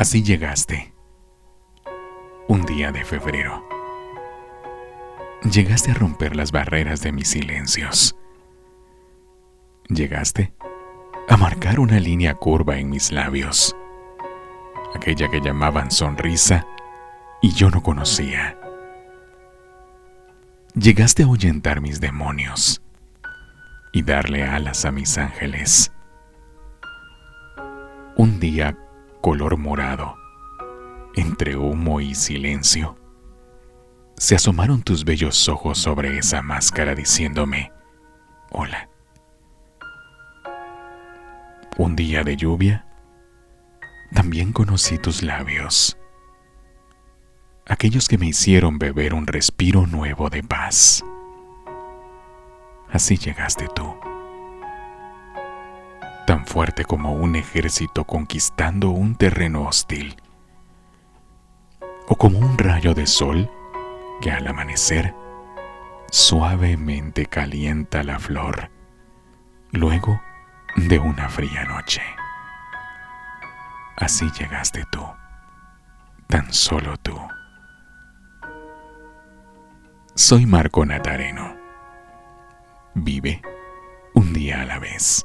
Así llegaste. Un día de febrero. Llegaste a romper las barreras de mis silencios. Llegaste a marcar una línea curva en mis labios. Aquella que llamaban sonrisa y yo no conocía. Llegaste a ahuyentar mis demonios y darle alas a mis ángeles. Un día color morado, entre humo y silencio, se asomaron tus bellos ojos sobre esa máscara diciéndome, hola. Un día de lluvia, también conocí tus labios, aquellos que me hicieron beber un respiro nuevo de paz. Así llegaste tú, fuerte como un ejército conquistando un terreno hostil, o como un rayo de sol que al amanecer suavemente calienta la flor luego de una fría noche. Así llegaste tú, tan solo tú. Soy Marco Natareno. Vive un día a la vez.